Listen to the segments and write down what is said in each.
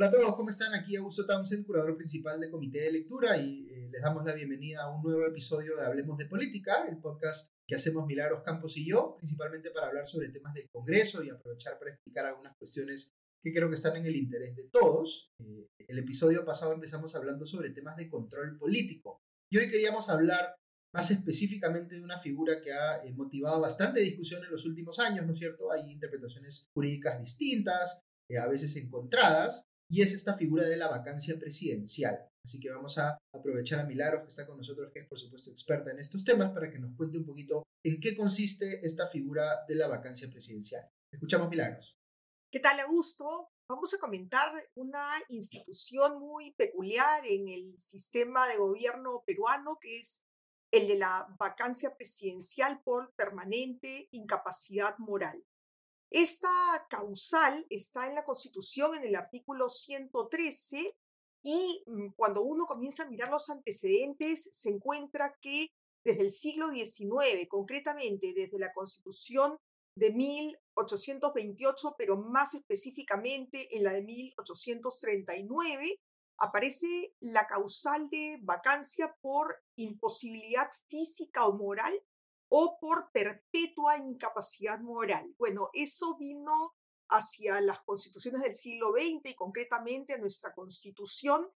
Hola a todos, ¿cómo están? Aquí Augusto Townsend, curador principal de Comité de Lectura, y eh, les damos la bienvenida a un nuevo episodio de Hablemos de Política, el podcast que hacemos Milagros Campos y yo, principalmente para hablar sobre temas del Congreso y aprovechar para explicar algunas cuestiones que creo que están en el interés de todos. Eh, el episodio pasado empezamos hablando sobre temas de control político y hoy queríamos hablar más específicamente de una figura que ha eh, motivado bastante discusión en los últimos años, ¿no es cierto? Hay interpretaciones jurídicas distintas, a veces encontradas, y es esta figura de la vacancia presidencial. Así que vamos a aprovechar a Milagros, que está con nosotros, que es por supuesto experta en estos temas, para que nos cuente un poquito en qué consiste esta figura de la vacancia presidencial. Escuchamos Milagros. ¿Qué tal, Augusto? Vamos a comentar una institución muy peculiar en el sistema de gobierno peruano, que es el de la vacancia presidencial por permanente incapacidad moral. Esta causal está en la Constitución en el artículo 113 y mm, cuando uno comienza a mirar los antecedentes se encuentra que desde el siglo XIX, concretamente desde la Constitución de 1828, pero más específicamente en la de 1839, aparece la causal de vacancia por imposibilidad física o moral o por perpetua incapacidad moral. Bueno, eso vino hacia las constituciones del siglo XX y concretamente a nuestra constitución,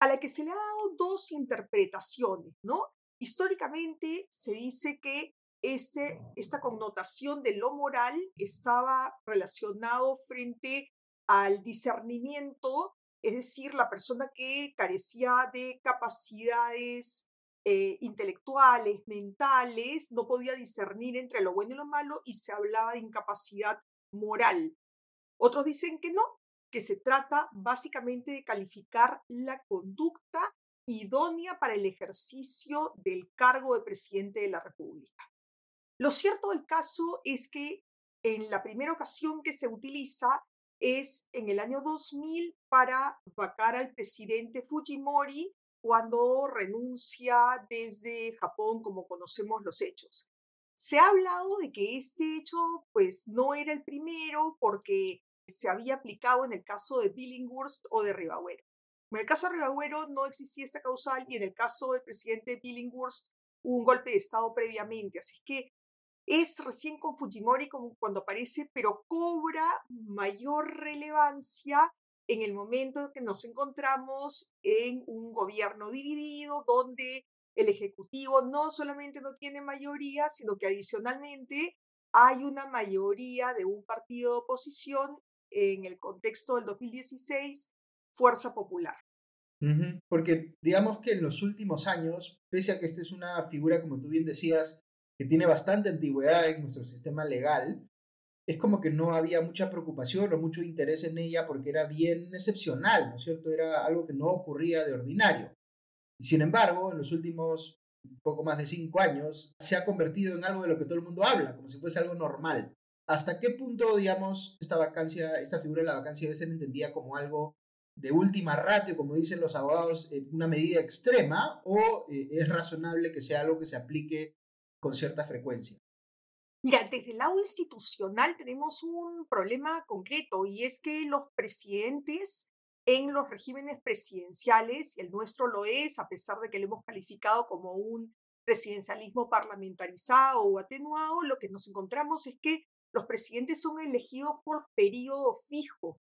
a la que se le ha dado dos interpretaciones, ¿no? Históricamente se dice que este, esta connotación de lo moral estaba relacionado frente al discernimiento, es decir, la persona que carecía de capacidades eh, intelectuales, mentales, no podía discernir entre lo bueno y lo malo y se hablaba de incapacidad moral. Otros dicen que no, que se trata básicamente de calificar la conducta idónea para el ejercicio del cargo de presidente de la República. Lo cierto del caso es que en la primera ocasión que se utiliza es en el año 2000 para vacar al presidente Fujimori cuando renuncia desde Japón, como conocemos los hechos. Se ha hablado de que este hecho pues no era el primero porque se había aplicado en el caso de Billinghurst o de Ribagüero. En el caso de Ribagüero no existía esta causal y en el caso del presidente Billinghurst hubo un golpe de Estado previamente. Así que es recién con Fujimori como cuando aparece, pero cobra mayor relevancia en el momento que nos encontramos en un gobierno dividido donde el Ejecutivo no solamente no tiene mayoría, sino que adicionalmente hay una mayoría de un partido de oposición en el contexto del 2016, Fuerza Popular. Porque digamos que en los últimos años, pese a que esta es una figura, como tú bien decías, que tiene bastante antigüedad en nuestro sistema legal, es como que no había mucha preocupación o mucho interés en ella porque era bien excepcional, ¿no es cierto? Era algo que no ocurría de ordinario. Sin embargo, en los últimos poco más de cinco años, se ha convertido en algo de lo que todo el mundo habla, como si fuese algo normal. ¿Hasta qué punto, digamos, esta vacancia, esta figura de la vacancia debe ser entendida como algo de última ratio, como dicen los abogados, una medida extrema, o eh, es razonable que sea algo que se aplique con cierta frecuencia? Mira, desde el lado institucional tenemos un problema concreto y es que los presidentes en los regímenes presidenciales, y el nuestro lo es, a pesar de que lo hemos calificado como un presidencialismo parlamentarizado o atenuado, lo que nos encontramos es que los presidentes son elegidos por periodo fijo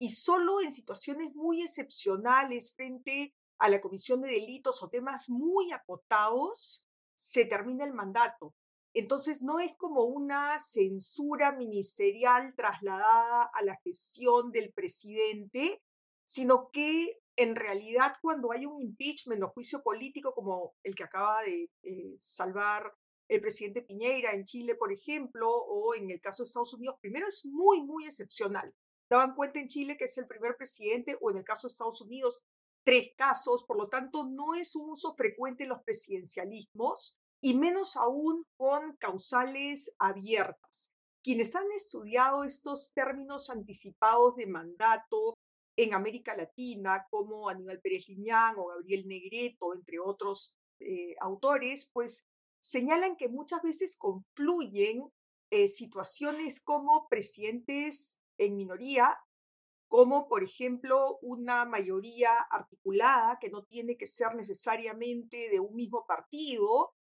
y solo en situaciones muy excepcionales frente a la comisión de delitos o temas muy acotados se termina el mandato. Entonces, no es como una censura ministerial trasladada a la gestión del presidente, sino que en realidad cuando hay un impeachment o juicio político como el que acaba de eh, salvar el presidente Piñeira en Chile, por ejemplo, o en el caso de Estados Unidos, primero es muy, muy excepcional. Daban cuenta en Chile que es el primer presidente, o en el caso de Estados Unidos, tres casos, por lo tanto, no es un uso frecuente en los presidencialismos y menos aún con causales abiertas. Quienes han estudiado estos términos anticipados de mandato en América Latina, como Aníbal Pérez Liñán o Gabriel Negreto, entre otros eh, autores, pues señalan que muchas veces confluyen eh, situaciones como presidentes en minoría como por ejemplo una mayoría articulada que no tiene que ser necesariamente de un mismo partido.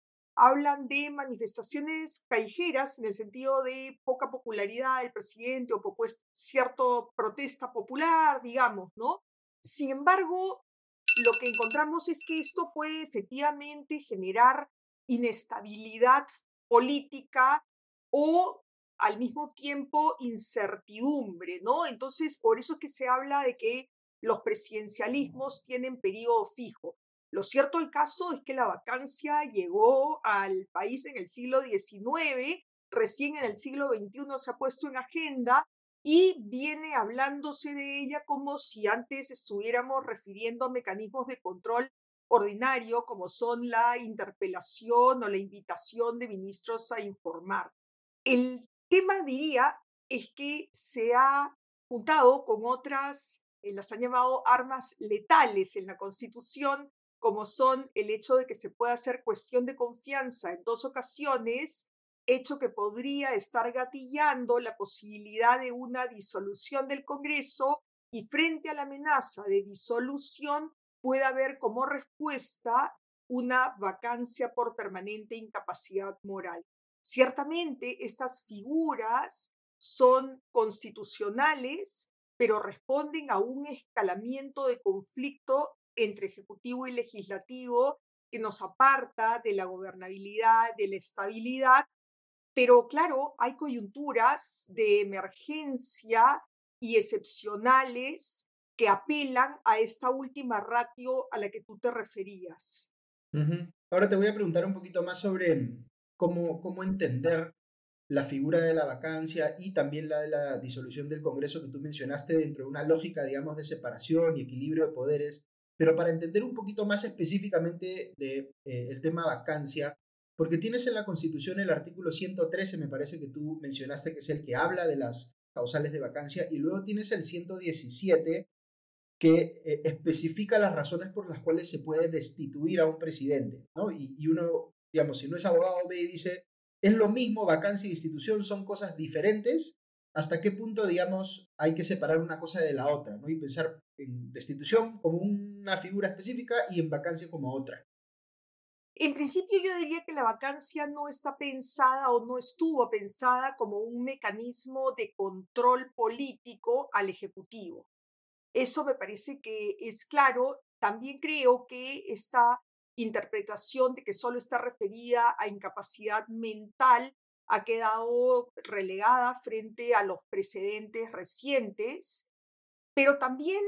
Hablan de manifestaciones callejeras en el sentido de poca popularidad del presidente o pues, cierta protesta popular, digamos, ¿no? Sin embargo, lo que encontramos es que esto puede efectivamente generar inestabilidad política o al mismo tiempo incertidumbre, ¿no? Entonces, por eso es que se habla de que los presidencialismos tienen periodo fijo. Lo cierto del caso es que la vacancia llegó al país en el siglo XIX, recién en el siglo XXI se ha puesto en agenda y viene hablándose de ella como si antes estuviéramos refiriendo a mecanismos de control ordinario como son la interpelación o la invitación de ministros a informar. El tema, diría, es que se ha juntado con otras, eh, las han llamado armas letales en la Constitución, como son el hecho de que se pueda hacer cuestión de confianza en dos ocasiones, hecho que podría estar gatillando la posibilidad de una disolución del Congreso y frente a la amenaza de disolución puede haber como respuesta una vacancia por permanente incapacidad moral. Ciertamente estas figuras son constitucionales, pero responden a un escalamiento de conflicto entre ejecutivo y legislativo que nos aparta de la gobernabilidad, de la estabilidad, pero claro, hay coyunturas de emergencia y excepcionales que apelan a esta última ratio a la que tú te referías. Ahora te voy a preguntar un poquito más sobre cómo, cómo entender la figura de la vacancia y también la de la disolución del Congreso que tú mencionaste dentro de una lógica, digamos, de separación y equilibrio de poderes. Pero para entender un poquito más específicamente de, eh, el tema vacancia, porque tienes en la Constitución el artículo 113, me parece que tú mencionaste que es el que habla de las causales de vacancia, y luego tienes el 117 que eh, especifica las razones por las cuales se puede destituir a un presidente, ¿no? Y, y uno digamos, si no es abogado, ve y dice, es lo mismo, vacancia y institución son cosas diferentes, ¿hasta qué punto, digamos, hay que separar una cosa de la otra, ¿no? Y pensar en destitución como una figura específica y en vacancia como otra. En principio yo diría que la vacancia no está pensada o no estuvo pensada como un mecanismo de control político al Ejecutivo. Eso me parece que es claro. También creo que está interpretación de que solo está referida a incapacidad mental ha quedado relegada frente a los precedentes recientes, pero también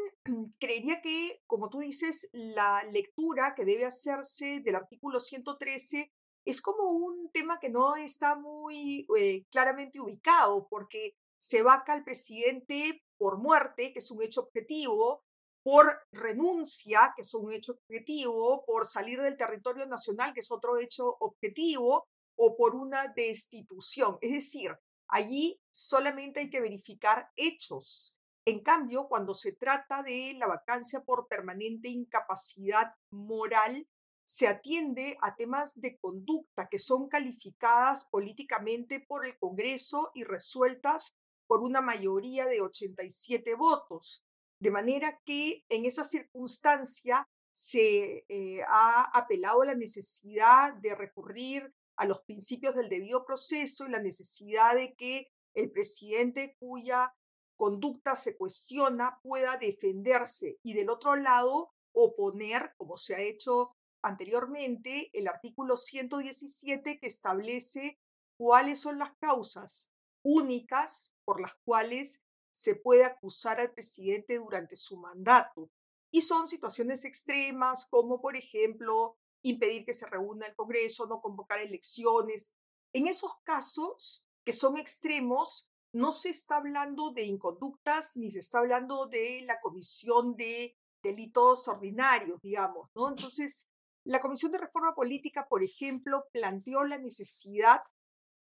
creería que, como tú dices, la lectura que debe hacerse del artículo 113 es como un tema que no está muy eh, claramente ubicado, porque se vaca al presidente por muerte, que es un hecho objetivo, por renuncia, que es un hecho objetivo, por salir del territorio nacional, que es otro hecho objetivo, o por una destitución. Es decir, allí solamente hay que verificar hechos. En cambio, cuando se trata de la vacancia por permanente incapacidad moral, se atiende a temas de conducta que son calificadas políticamente por el Congreso y resueltas por una mayoría de 87 votos. De manera que en esa circunstancia se eh, ha apelado a la necesidad de recurrir a los principios del debido proceso y la necesidad de que el presidente cuya conducta se cuestiona pueda defenderse y del otro lado oponer, como se ha hecho anteriormente, el artículo 117 que establece cuáles son las causas únicas por las cuales se puede acusar al presidente durante su mandato. Y son situaciones extremas como, por ejemplo, impedir que se reúna el Congreso, no convocar elecciones. En esos casos que son extremos, no se está hablando de inconductas ni se está hablando de la comisión de delitos ordinarios, digamos, ¿no? Entonces, la Comisión de Reforma Política, por ejemplo, planteó la necesidad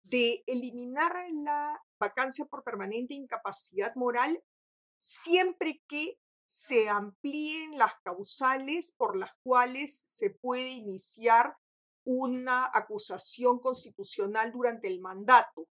de eliminar la vacancia por permanente incapacidad moral siempre que se amplíen las causales por las cuales se puede iniciar una acusación constitucional durante el mandato.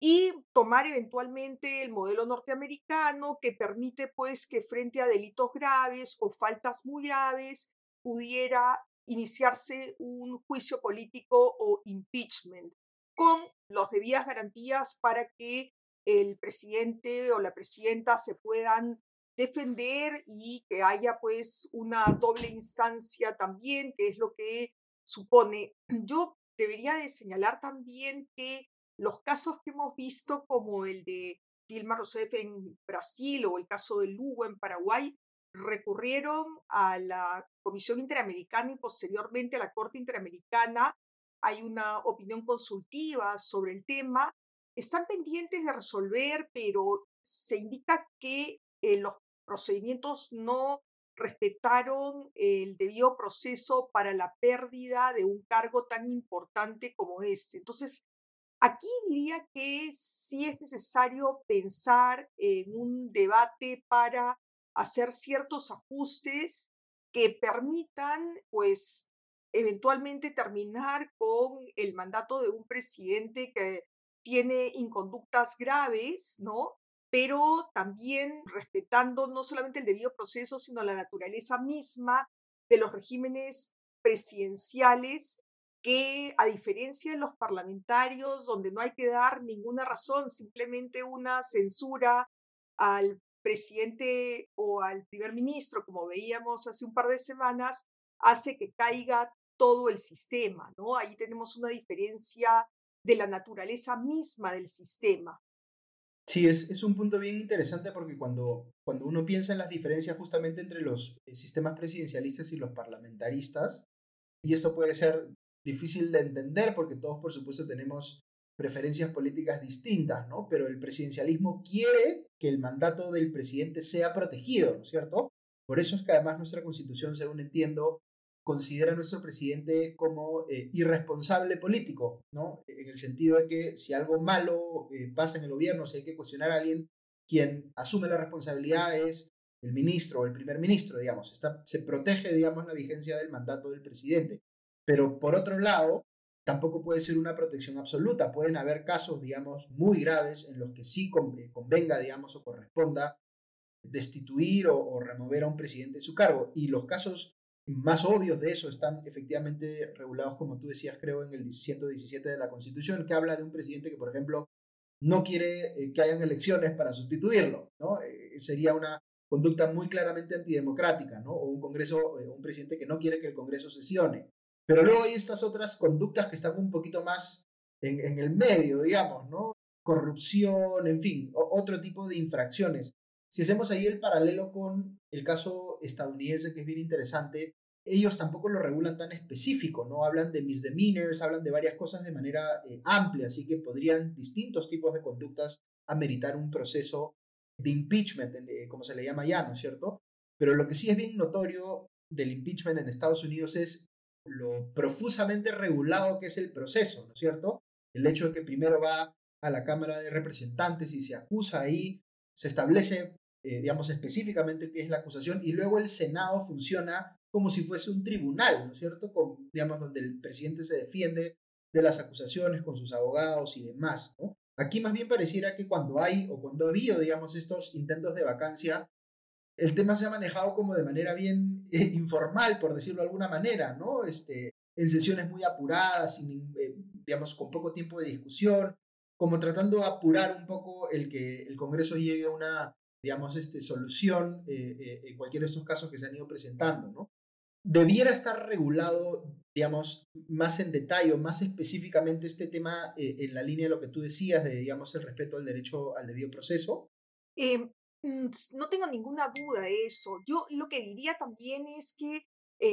y tomar eventualmente el modelo norteamericano que permite pues que frente a delitos graves o faltas muy graves pudiera iniciarse un juicio político o impeachment con las debidas garantías para que el presidente o la presidenta se puedan defender y que haya pues una doble instancia también, que es lo que supone. Yo debería de señalar también que los casos que hemos visto como el de Dilma Rousseff en Brasil o el caso de Lugo en Paraguay recurrieron a la Comisión Interamericana y posteriormente a la Corte Interamericana. Hay una opinión consultiva sobre el tema. Están pendientes de resolver, pero se indica que eh, los procedimientos no respetaron el debido proceso para la pérdida de un cargo tan importante como este. Entonces, aquí diría que sí es necesario pensar en un debate para hacer ciertos ajustes que permitan, pues, eventualmente terminar con el mandato de un presidente que tiene inconductas graves, ¿no? Pero también respetando no solamente el debido proceso, sino la naturaleza misma de los regímenes presidenciales que, a diferencia de los parlamentarios, donde no hay que dar ninguna razón, simplemente una censura al presidente o al primer ministro, como veíamos hace un par de semanas, hace que caiga todo el sistema, ¿no? Ahí tenemos una diferencia de la naturaleza misma del sistema. Sí, es, es, un punto bien interesante porque cuando, cuando uno piensa en las diferencias justamente entre los eh, sistemas presidencialistas y los parlamentaristas, y esto puede ser difícil de entender porque todos por supuesto tenemos preferencias políticas distintas, ¿no? Pero el presidencialismo quiere que el mandato del presidente sea protegido, ¿no es cierto? Por eso es que además nuestra constitución, según entiendo, considera a nuestro presidente como eh, irresponsable político, ¿no? En el sentido de que si algo malo eh, pasa en el gobierno, si hay que cuestionar a alguien, quien asume la responsabilidad es el ministro o el primer ministro, digamos. Está, se protege, digamos, la vigencia del mandato del presidente. Pero por otro lado, tampoco puede ser una protección absoluta. Pueden haber casos, digamos, muy graves en los que sí eh, convenga, digamos, o corresponda destituir o, o remover a un presidente de su cargo. Y los casos más obvios de eso están efectivamente regulados, como tú decías, creo, en el 117 de la Constitución, que habla de un presidente que, por ejemplo, no quiere eh, que hayan elecciones para sustituirlo, ¿no? Eh, sería una conducta muy claramente antidemocrática, ¿no? O un Congreso, eh, un presidente que no quiere que el Congreso sesione. Pero luego hay estas otras conductas que están un poquito más en, el medio, digamos, ¿no? Corrupción, en fin, otro tipo de infracciones si hacemos ahí el paralelo con el caso estadounidense, que es bien interesante, ellos tampoco lo regulan tan específico, ¿no? Hablan de misdemeanors, hablan de varias cosas de manera eh, amplia, así que podrían distintos tipos de conductas ameritar un proceso de impeachment, eh, como se le llama ya, ¿no es cierto? Pero lo que sí es bien notorio del impeachment en Estados Unidos es lo profusamente regulado que es el proceso, ¿no es cierto? El hecho de que primero va a la Cámara de Representantes y se acusa ahí, se establece eh, digamos, específicamente qué es la acusación, y luego el Senado funciona como si fuese un tribunal, ¿no es cierto? Con, digamos, donde el presidente se defiende de las acusaciones con sus abogados y demás. Aquí más bien pareciera que cuando hay o cuando ha habido, digamos, estos intentos de vacancia, el tema se ha manejado como de manera bien eh, informal, por decirlo de alguna manera, ¿no? Este, en sesiones muy apuradas, sin, eh, digamos, con poco tiempo de discusión, como tratando de apurar un poco el que el Congreso llegue a una digamos, este, solución eh, eh, en cualquiera de estos casos que se han ido presentando, ¿no? Debiera estar regulado, digamos, más en detalle más específicamente este tema eh, en la línea de lo que tú decías, de, digamos, el respeto al derecho al debido proceso. Em, mm, no tengo ninguna duda de eso. Yo lo que diría también es que,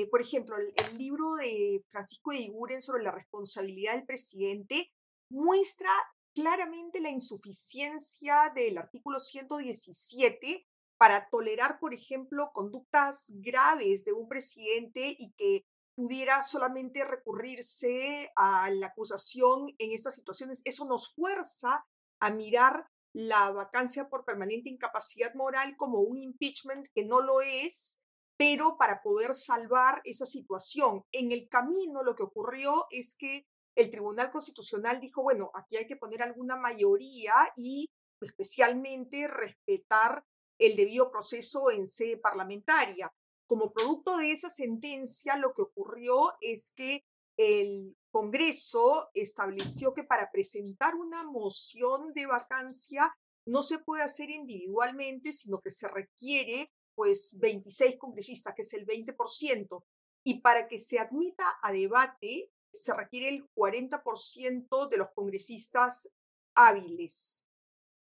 por ejemplo, el, el, libro de Francisco de Iguren sobre la responsabilidad del presidente muestra claramente la insuficiencia del artículo 117 para tolerar, por ejemplo, conductas graves de un presidente y que pudiera solamente recurrirse a la acusación en estas situaciones. Eso nos fuerza a mirar la vacancia por permanente incapacidad moral como un impeachment que no lo es, pero para poder salvar esa situación. En el camino lo que ocurrió es que el Tribunal Constitucional dijo, bueno, aquí hay que poner alguna mayoría y especialmente respetar el debido proceso en sede parlamentaria. Como producto de esa sentencia, lo que ocurrió es que el Congreso estableció que para presentar una moción de vacancia no se puede hacer individualmente, sino que se requiere pues 26 congresistas, que es el 20%, y para que se admita a debate se requiere el 40% de los congresistas hábiles.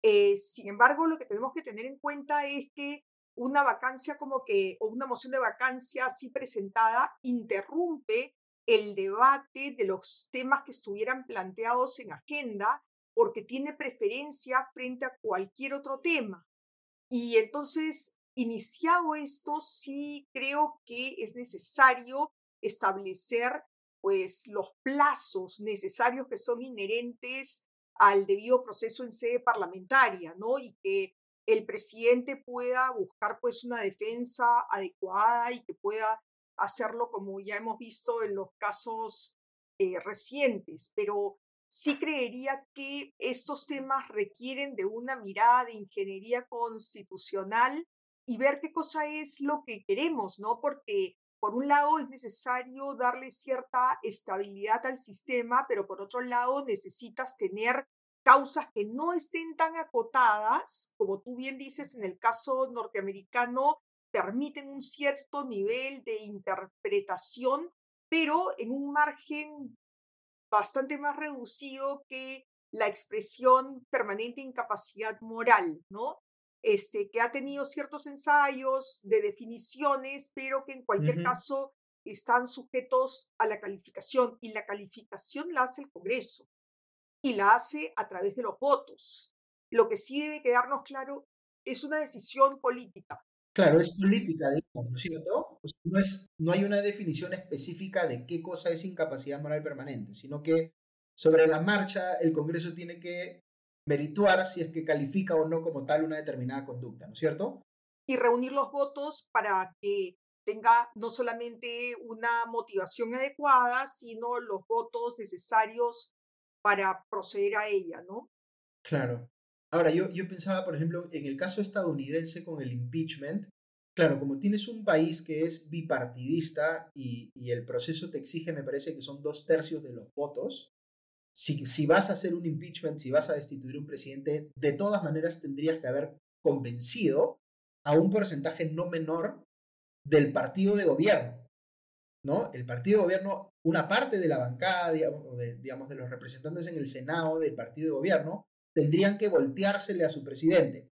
Eh, sin embargo, lo que tenemos que tener en cuenta es que una vacancia como que, o una moción de vacancia así presentada, interrumpe el debate de los temas que estuvieran planteados en agenda porque tiene preferencia frente a cualquier otro tema. Y entonces, iniciado esto, sí creo que es necesario establecer pues los plazos necesarios que son inherentes al debido proceso en sede parlamentaria, ¿no? Y que el presidente pueda buscar pues una defensa adecuada y que pueda hacerlo como ya hemos visto en los casos eh, recientes, pero sí creería que estos temas requieren de una mirada de ingeniería constitucional y ver qué cosa es lo que queremos, ¿no? Porque por un lado es necesario darle cierta estabilidad al sistema, pero por otro lado necesitas tener causas que no estén tan acotadas, como tú bien dices en el caso norteamericano, permiten un cierto nivel de interpretación, pero en un margen bastante más reducido que la expresión permanente incapacidad moral, ¿no? Este, que ha tenido ciertos ensayos de definiciones, pero que en cualquier caso están sujetos a la calificación y la calificación la hace el Congreso y la hace a través de los votos. Lo que sí debe quedarnos claro es una decisión política. Claro, es política, digamos, ¿no es cierto? no, es, no hay una definición específica de qué cosa es incapacidad moral permanente, sino que sobre la marcha el Congreso tiene que merituar si es que califica o no como tal una determinada conducta, ¿no es cierto? Y reunir los votos para que tenga no solamente una motivación adecuada, sino los votos necesarios para proceder a ella, ¿no? Claro. Ahora, yo, yo pensaba, por ejemplo, en el caso estadounidense con el impeachment, claro, como tienes un país que es bipartidista y, y el proceso te exige, me parece que son dos tercios de los votos, si, si vas a hacer un impeachment, si vas a destituir un presidente, de todas maneras tendrías que haber convencido a un porcentaje no menor del partido de gobierno. ¿no? El partido de gobierno, una parte de la bancada, digamos, de, digamos, de los representantes en el Senado del partido de gobierno, tendrían que volteársele a su presidente.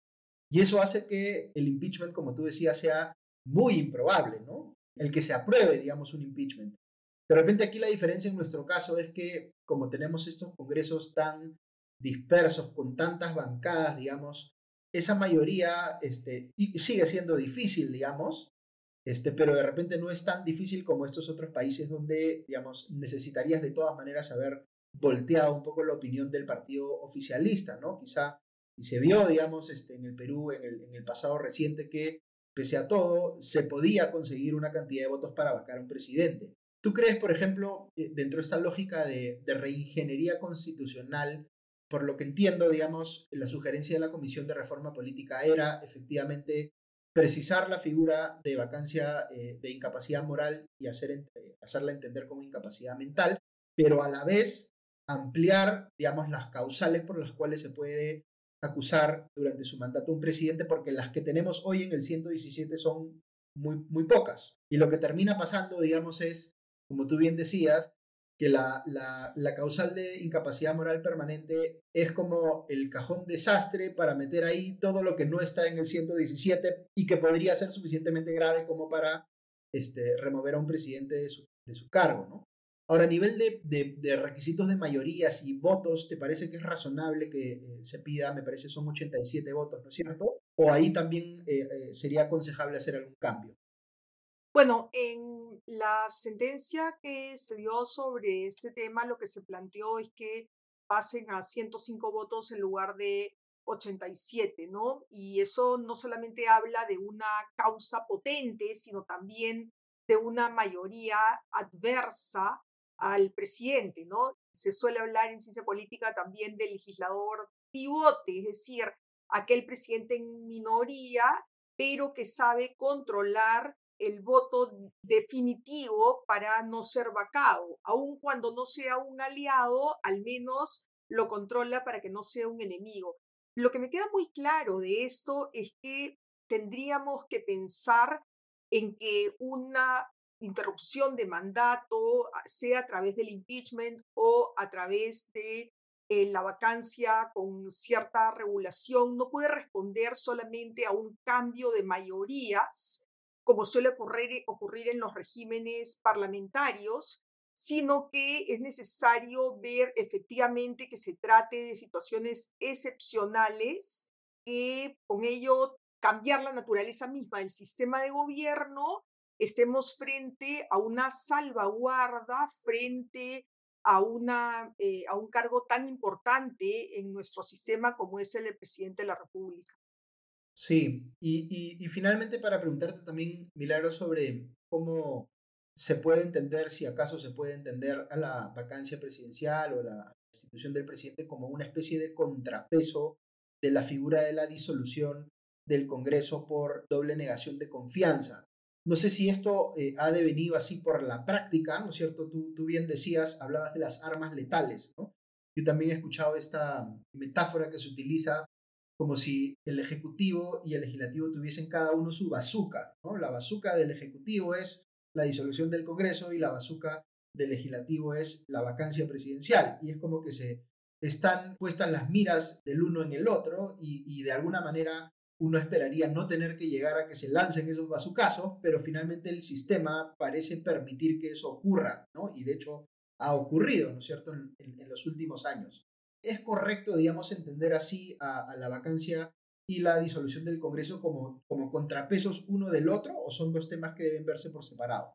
Y eso hace que el impeachment, como tú decías, sea muy improbable, ¿no? El que se apruebe, digamos, un impeachment. De repente aquí la diferencia en nuestro caso es que como tenemos estos congresos tan dispersos, con tantas bancadas, digamos, esa mayoría este, sigue siendo difícil, digamos, este, pero de repente no es tan difícil como estos otros países donde, digamos, necesitarías de todas maneras haber volteado un poco la opinión del partido oficialista, ¿no? Quizá, y se vio, digamos, este, en el Perú en el, en el pasado reciente que, pese a todo, se podía conseguir una cantidad de votos para vacar un presidente. ¿Tú crees, por ejemplo, eh, dentro de esta lógica de, reingeniería constitucional, por lo que entiendo, digamos, la sugerencia de la Comisión de Reforma Política era efectivamente precisar la figura de vacancia eh, de incapacidad moral y eh, hacerla entender como incapacidad mental, pero a la vez ampliar, digamos, las causales por las cuales se puede acusar durante su mandato un presidente, porque las que tenemos hoy en el 117 son muy, muy pocas. Y lo que termina pasando, digamos, es, como tú bien decías, que la, la, causal de incapacidad moral permanente es como el cajón desastre para meter ahí todo lo que no está en el 117 y que podría ser suficientemente grave como para este, remover a un presidente de su, cargo, ¿no? Ahora, a nivel de, de, requisitos de mayorías y votos, ¿te parece que es razonable que eh, se pida, me parece son 87 votos, ¿no es cierto? ¿O ahí también eh, eh, sería aconsejable hacer algún cambio? Bueno, en la sentencia que se dio sobre este tema, lo que se planteó es que pasen a 105 votos en lugar de 87, ¿no? Y eso no solamente habla de una causa potente, sino también de una mayoría adversa al presidente, ¿no? Se suele hablar en ciencia política también del legislador pivote, es decir, aquel presidente en minoría, pero que sabe controlar el voto definitivo para no ser vacado. Aun cuando no sea un aliado, al menos lo controla para que no sea un enemigo. Lo que me queda muy claro de esto es que tendríamos que pensar en que una interrupción de mandato, sea a través del impeachment o a través de eh, la vacancia con cierta regulación, no puede responder solamente a un cambio de mayorías, como suele ocurrir, ocurrir en los regímenes parlamentarios, sino que es necesario ver efectivamente que se trate de situaciones excepcionales, que con ello cambiar la naturaleza misma del sistema de gobierno, estemos frente a una salvaguarda, frente a, una, eh, a un cargo tan importante en nuestro sistema como es el presidente de la República. Sí, y, y, finalmente para preguntarte también, Milagro, sobre cómo se puede entender, si acaso se puede entender a la vacancia presidencial o la institución del presidente como una especie de contrapeso de la figura de la disolución del Congreso por doble negación de confianza. No sé si esto eh, ha devenido así por la práctica, ¿no es cierto? Tú, tú bien decías, hablabas de las armas letales, ¿no? Yo también he escuchado esta metáfora que se utiliza como si el Ejecutivo y el Legislativo tuviesen cada uno su bazuca, ¿no? La bazuca del Ejecutivo es la disolución del Congreso y la bazuca del Legislativo es la vacancia presidencial. Y es como que se están puestas las miras del uno en el otro y, y de alguna manera uno esperaría no tener que llegar a que se lancen esos bazucazos, pero finalmente el sistema parece permitir que eso ocurra, ¿no? Y de hecho ha ocurrido, ¿no es cierto?, en, los últimos años. ¿Es correcto, digamos, entender así a, la vacancia y la disolución del Congreso como, como contrapesos uno del otro o son dos temas que deben verse por separado?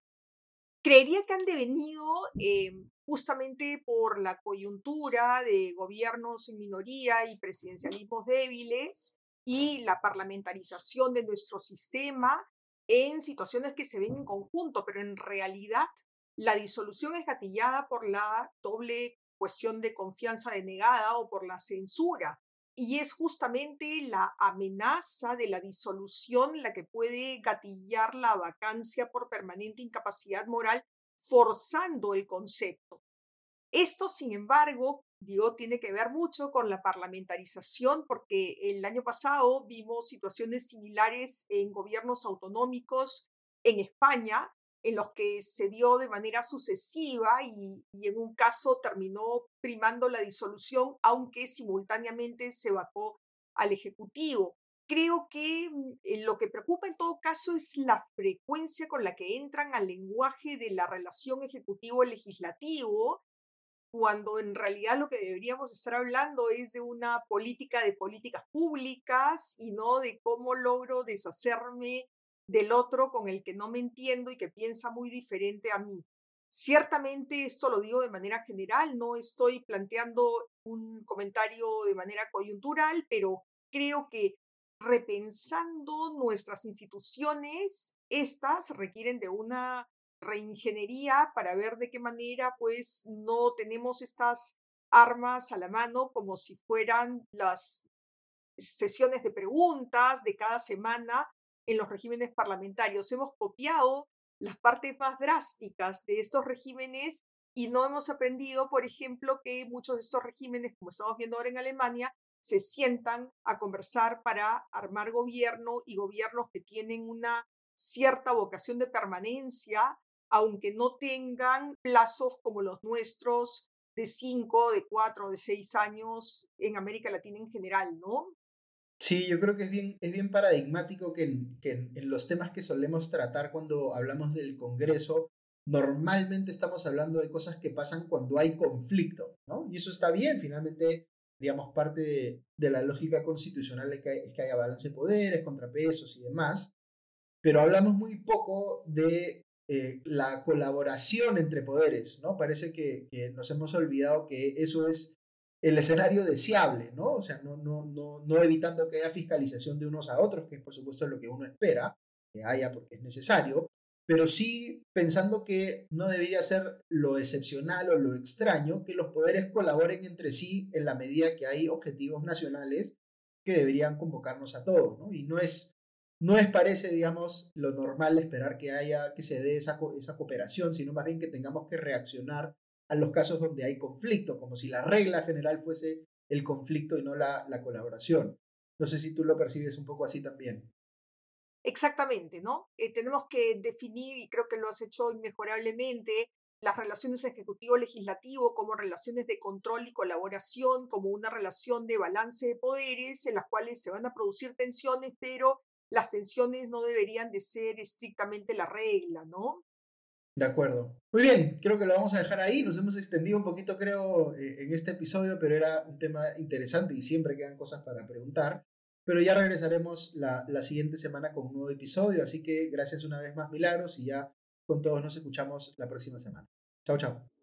Creería que han devenido eh, justamente por la coyuntura de gobiernos en minoría y presidencialismos débiles y la parlamentarización de nuestro sistema en situaciones que se ven en conjunto, pero en realidad la disolución es gatillada por la doble cuestión de confianza denegada o por la censura. Y es justamente la amenaza de la disolución la que puede gatillar la vacancia por permanente incapacidad moral, forzando el concepto. Esto, sin embargo, digo, tiene que ver mucho con la parlamentarización, porque el año pasado vimos situaciones similares en gobiernos autonómicos en España, en los que se dio de manera sucesiva y, en un caso terminó primando la disolución, aunque simultáneamente se vacó al Ejecutivo. Creo que mm, eh, lo que preocupa en todo caso es la frecuencia con la que entran al lenguaje de la relación ejecutivo-legislativo cuando en realidad lo que deberíamos estar hablando es de una política de políticas públicas y no de cómo logro deshacerme del otro con el que no me entiendo y que piensa muy diferente a mí. Ciertamente esto lo digo de manera general, no estoy planteando un comentario de manera coyuntural, pero creo que repensando nuestras instituciones, estas requieren de una reingeniería para ver de qué manera pues no tenemos estas armas a la mano como si fueran las sesiones de preguntas de cada semana en los regímenes parlamentarios. Hemos copiado las partes más drásticas de estos regímenes y no hemos aprendido, por ejemplo, que muchos de estos regímenes, como estamos viendo ahora en Alemania, se sientan a conversar para armar gobierno y gobiernos que tienen una cierta vocación de permanencia aunque no tengan plazos como los nuestros de cinco, de cuatro, de seis años en América Latina en general, ¿no? Sí, yo creo que es bien, es bien paradigmático que, en, que en, los temas que solemos tratar cuando hablamos del Congreso, normalmente estamos hablando de cosas que pasan cuando hay conflicto, ¿no? Y eso está bien, finalmente, digamos, parte de, la lógica constitucional es que, es que haya balance de poderes, contrapesos y demás, pero hablamos muy poco de eh, la colaboración entre poderes, ¿no? Parece que, nos hemos olvidado que eso es el escenario deseable, ¿no? O sea, no, no, no, no evitando que haya fiscalización de unos a otros, que por supuesto es lo que uno espera que haya porque es necesario, pero sí pensando que no debería ser lo excepcional o lo extraño que los poderes colaboren entre sí en la medida que hay objetivos nacionales que deberían convocarnos a todos, ¿no? Y no es, no es parece, digamos, lo normal esperar que haya, que se dé esa, esa cooperación, sino más bien que tengamos que reaccionar a los casos donde hay conflicto, como si la regla general fuese el conflicto y no la, la colaboración. No sé si tú lo percibes un poco así también. Exactamente, ¿no? Eh, tenemos que definir, y creo que lo has hecho inmejorablemente, las relaciones ejecutivo-legislativo como relaciones de control y colaboración, como una relación de balance de poderes en las cuales se van a producir tensiones, pero las tensiones no deberían de ser estrictamente la regla, ¿no? De acuerdo. Muy bien, creo que lo vamos a dejar ahí. Nos hemos extendido un poquito, creo, eh, en este episodio, pero era un tema interesante y siempre quedan cosas para preguntar. Pero ya regresaremos la, la siguiente semana con un nuevo episodio. Así que gracias una vez más, Milagros, y ya con todos nos escuchamos la próxima semana. Chao, chao.